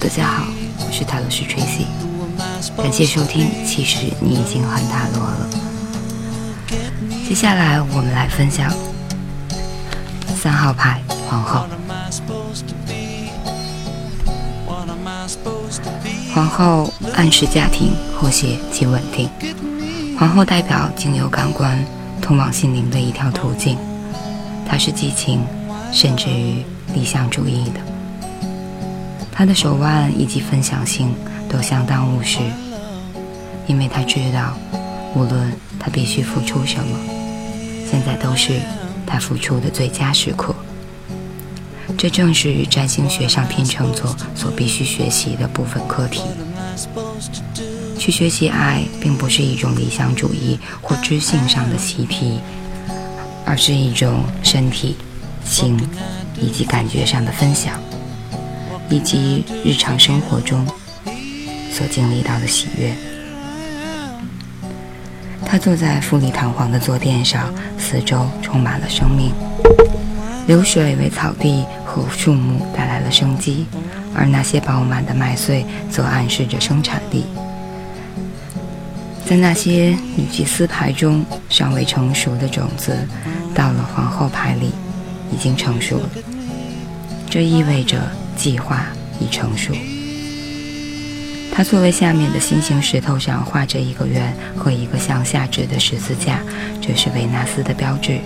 大家好，我是塔罗师 Tracy，感谢收听。其实你已经很塔罗了。接下来我们来分享三号牌皇后。皇后暗示家庭和谐及稳定。皇后代表经由感官通往心灵的一条途径，她是激情，甚至于理想主义的。他的手腕以及分享性都相当务实，因为他知道，无论他必须付出什么，现在都是他付出的最佳时刻。这正是占星学上天秤座所必须学习的部分课题。去学习爱，并不是一种理想主义或知性上的习题，而是一种身体、心以及感觉上的分享。以及日常生活中所经历到的喜悦。他坐在富丽堂皇的坐垫上，四周充满了生命。流水为草地和树木带来了生机，而那些饱满的麦穗则暗示着生产力。在那些女祭司牌中尚未成熟的种子，到了皇后牌里已经成熟了。这意味着。计划已成熟。他座位下面的心形石头上画着一个圆和一个向下指的十字架，这是维纳斯的标志。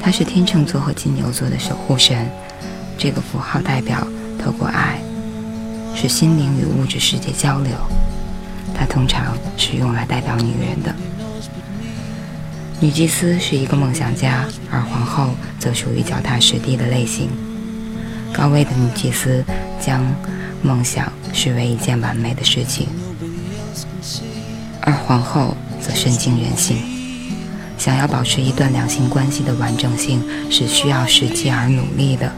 他是天秤座和金牛座的守护神。这个符号代表透过爱，使心灵与物质世界交流。它通常是用来代表女人的。女祭司是一个梦想家，而皇后则属于脚踏实地的类型。高位的女祭司将梦想视为一件完美的事情，而皇后则深经人性。想要保持一段两性关系的完整性，是需要实际而努力的。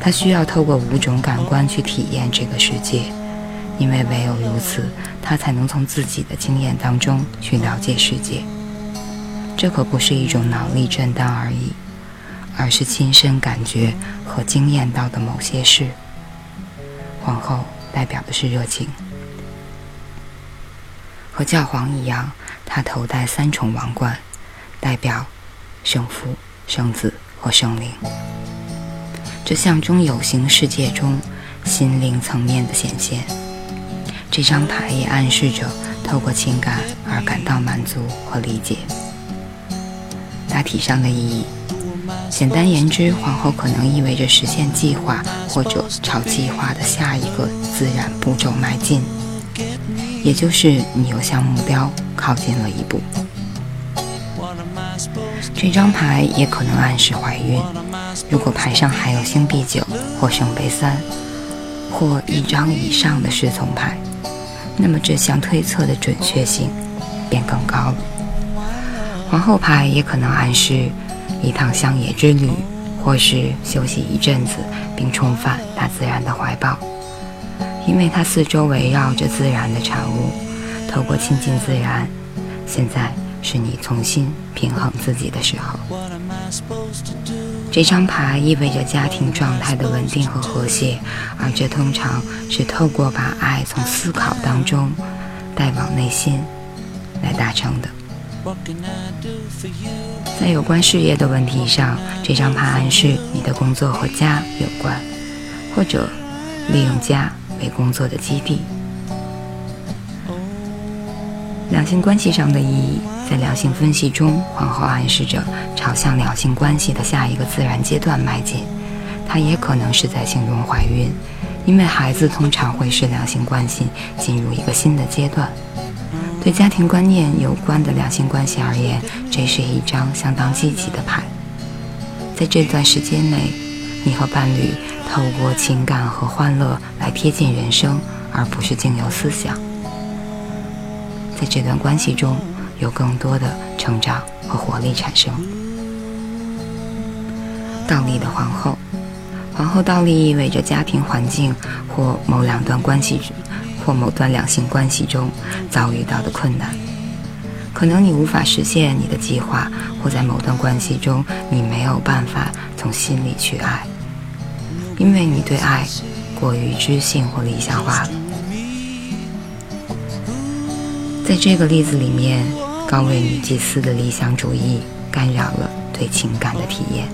她需要透过五种感官去体验这个世界，因为唯有如此，她才能从自己的经验当中去了解世界。这可不是一种脑力震荡而已。而是亲身感觉和经验到的某些事。皇后代表的是热情，和教皇一样，她头戴三重王冠，代表圣父、圣子和圣灵。这象征有形世界中心灵层面的显现。这张牌也暗示着透过情感而感到满足和理解。大体上的意义。简单言之，皇后可能意味着实现计划或者朝计划的下一个自然步骤迈进，也就是你又向目标靠近了一步。这张牌也可能暗示怀孕。如果牌上还有星币九或圣杯三，或一张以上的侍从牌，那么这项推测的准确性便更高了。皇后牌也可能暗示。一趟乡野之旅，或是休息一阵子，并重返大自然的怀抱，因为它四周围绕着自然的产物。透过亲近自然，现在是你重新平衡自己的时候。这张牌意味着家庭状态的稳定和和谐，而这通常是透过把爱从思考当中带往内心来达成的。在有关事业的问题上，这张牌暗示你的工作和家有关，或者利用家为工作的基地。两性关系上的意义，在两性分析中，皇后暗示着朝向两性关系的下一个自然阶段迈进。她也可能是在形容怀孕，因为孩子通常会使两性关系进入一个新的阶段。对家庭观念有关的两性关系而言，这是一张相当积极的牌。在这段时间内，你和伴侣透过情感和欢乐来贴近人生，而不是经由思想。在这段关系中，有更多的成长和活力产生。倒立的皇后，皇后倒立意味着家庭环境或某两段关系。或某段两性关系中遭遇到的困难，可能你无法实现你的计划，或在某段关系中你没有办法从心里去爱，因为你对爱过于知性或理想化了。在这个例子里面，高位女祭司的理想主义干扰了对情感的体验。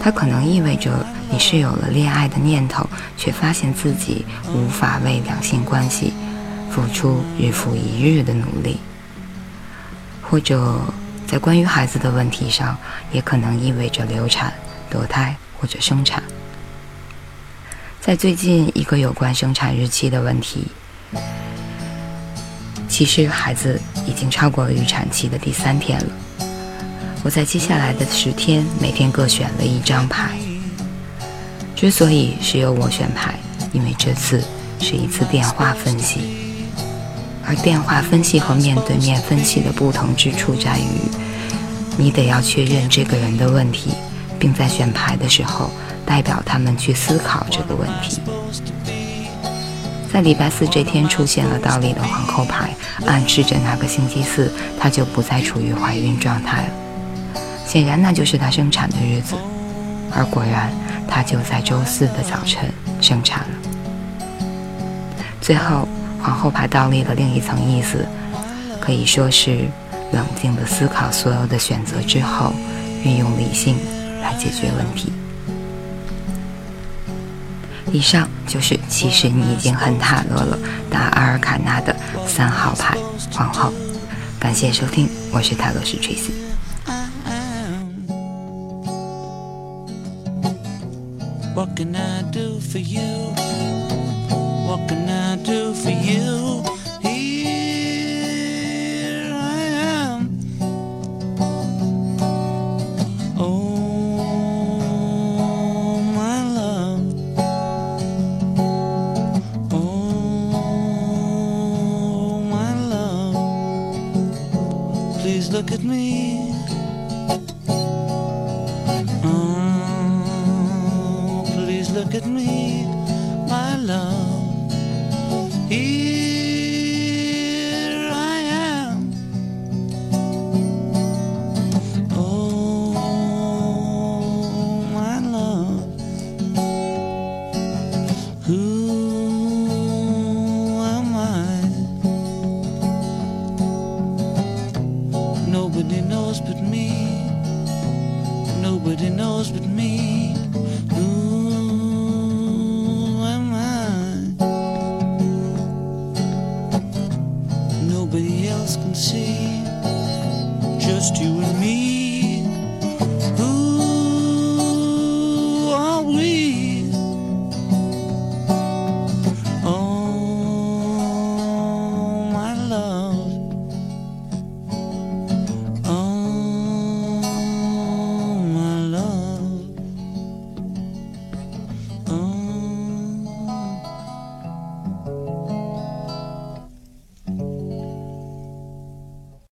它可能意味着你是有了恋爱的念头，却发现自己无法为两性关系付出日复一日的努力；或者在关于孩子的问题上，也可能意味着流产、堕胎或者生产。在最近一个有关生产日期的问题，其实孩子已经超过了预产期的第三天了。我在接下来的十天，每天各选了一张牌。之所以是由我选牌，因为这次是一次电话分析，而电话分析和面对面分析的不同之处在于，你得要确认这个人的问题，并在选牌的时候代表他们去思考这个问题。在礼拜四这天出现了倒立的皇后牌，暗示着那个星期四她就不再处于怀孕状态了。显然，那就是她生产的日子，而果然，她就在周四的早晨生产了。最后，皇后牌倒立的另一层意思，可以说是冷静地思考所有的选择之后，运用理性来解决问题。以上就是其实你已经很塔罗了打阿尔卡纳的三号牌皇后。感谢收听，我是塔罗师 Tracy。For you? What can I do for you? Here I am. Oh, my love. Oh, my love. Please look at me. Here I am. Oh, my love. Who am I? Nobody knows but me. Nobody knows but me. Nobody else can see, just you and me.